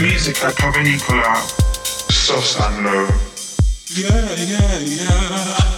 Music at Pavanicola, soft and. Yeah, yeah, yeah.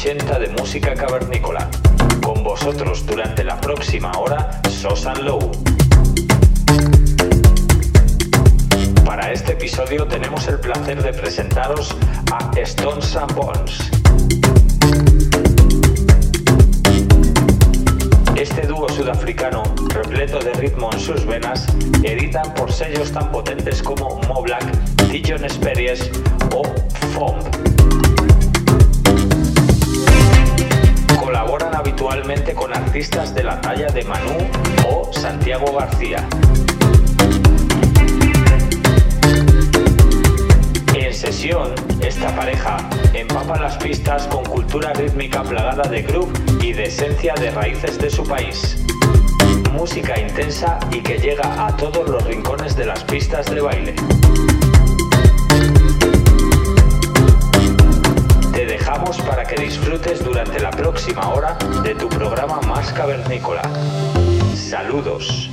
80 de Música Cavernícola. Con vosotros durante la próxima hora, Sosan Low. Para este episodio tenemos el placer de presentaros a Stones and Bones. Este dúo sudafricano, repleto de ritmo en sus venas, editan por sellos tan potentes como Mo Black, Dijon Speries o FOMB. Colaboran habitualmente con artistas de la talla de Manu o Santiago García. En sesión, esta pareja empapa las pistas con cultura rítmica plagada de groove y de esencia de raíces de su país. Música intensa y que llega a todos los rincones de las pistas de baile. Para que disfrutes durante la próxima hora de tu programa más cavernícola. Saludos.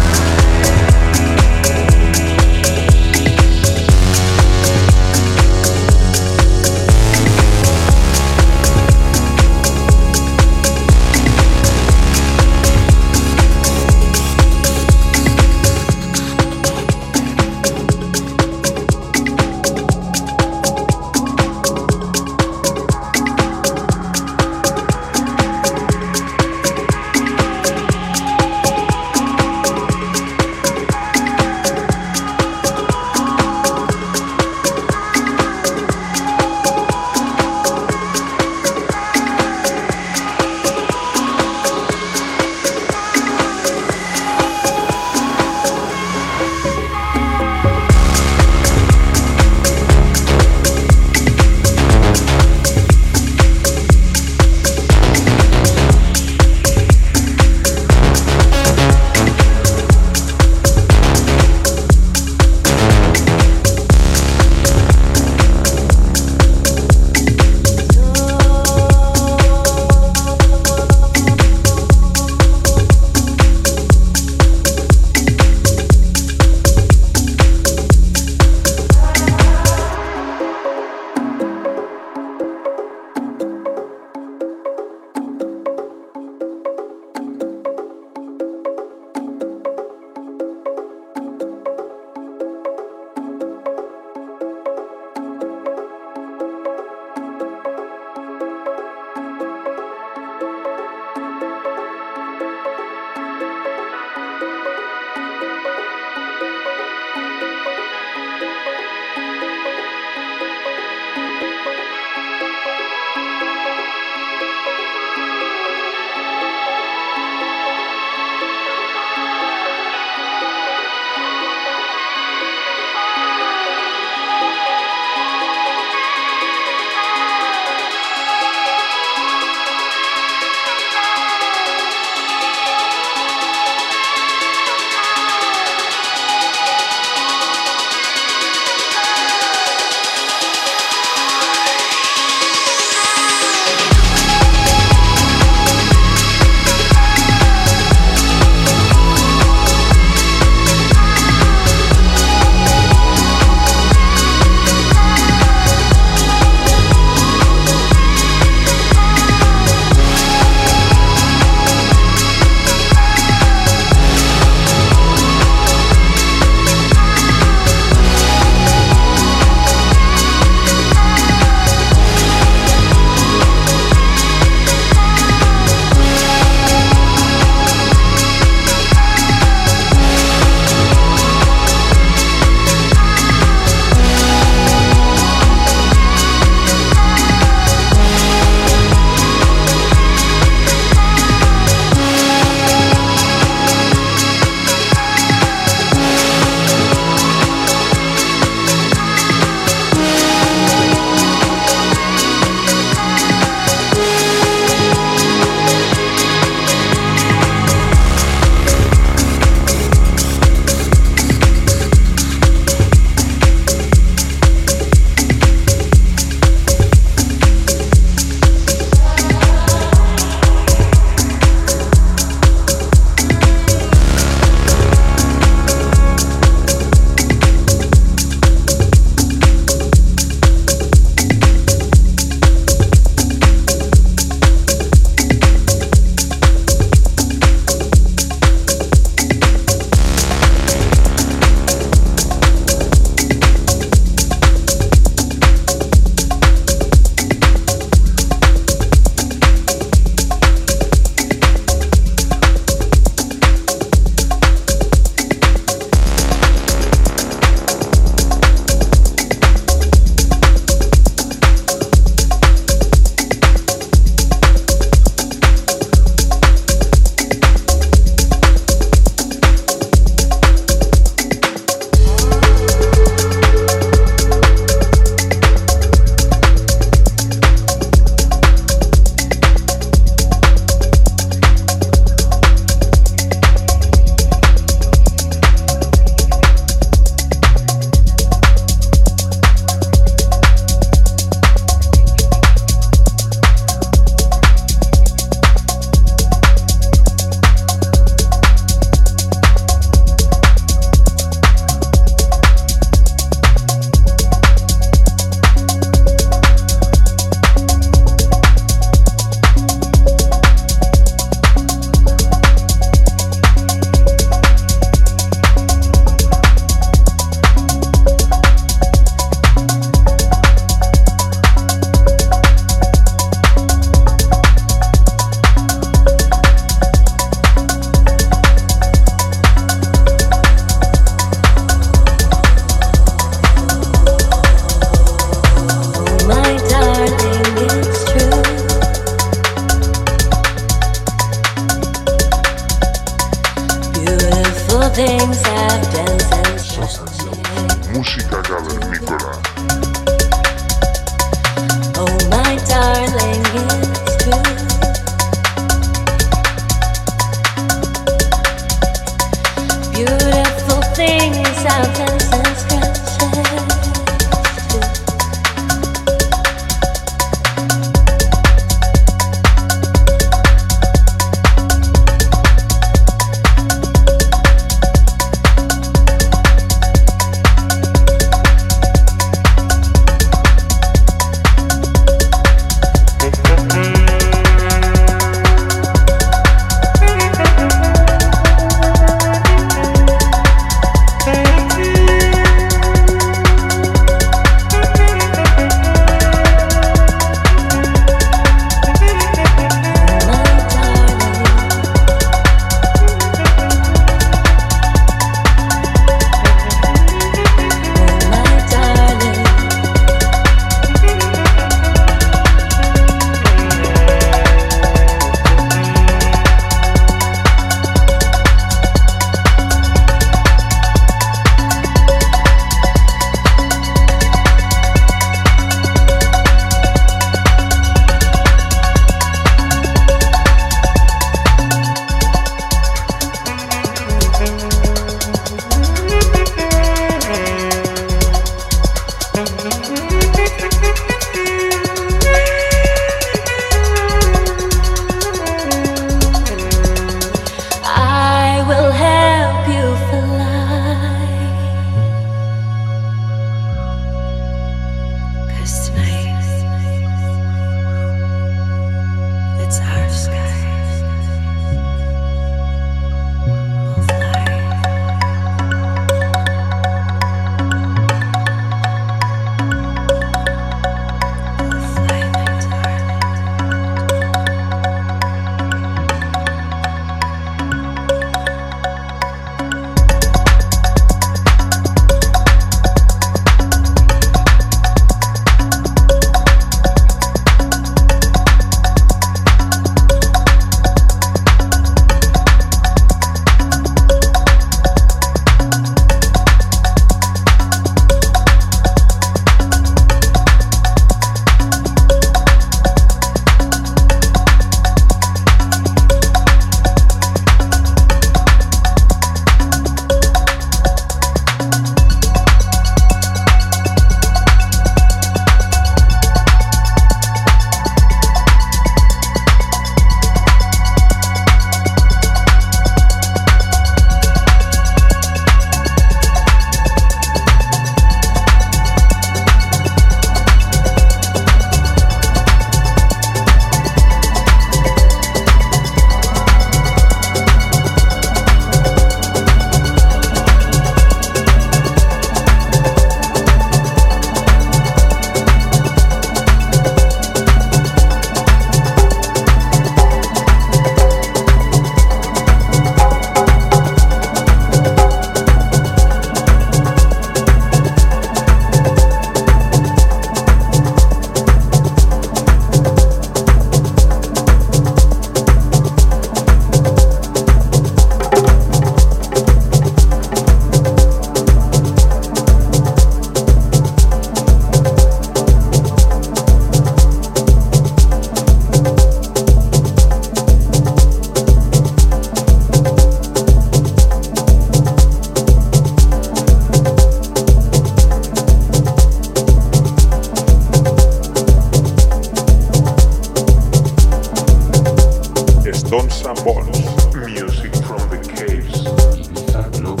music from the caves.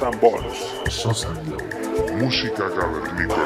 Balls. música cavernícola.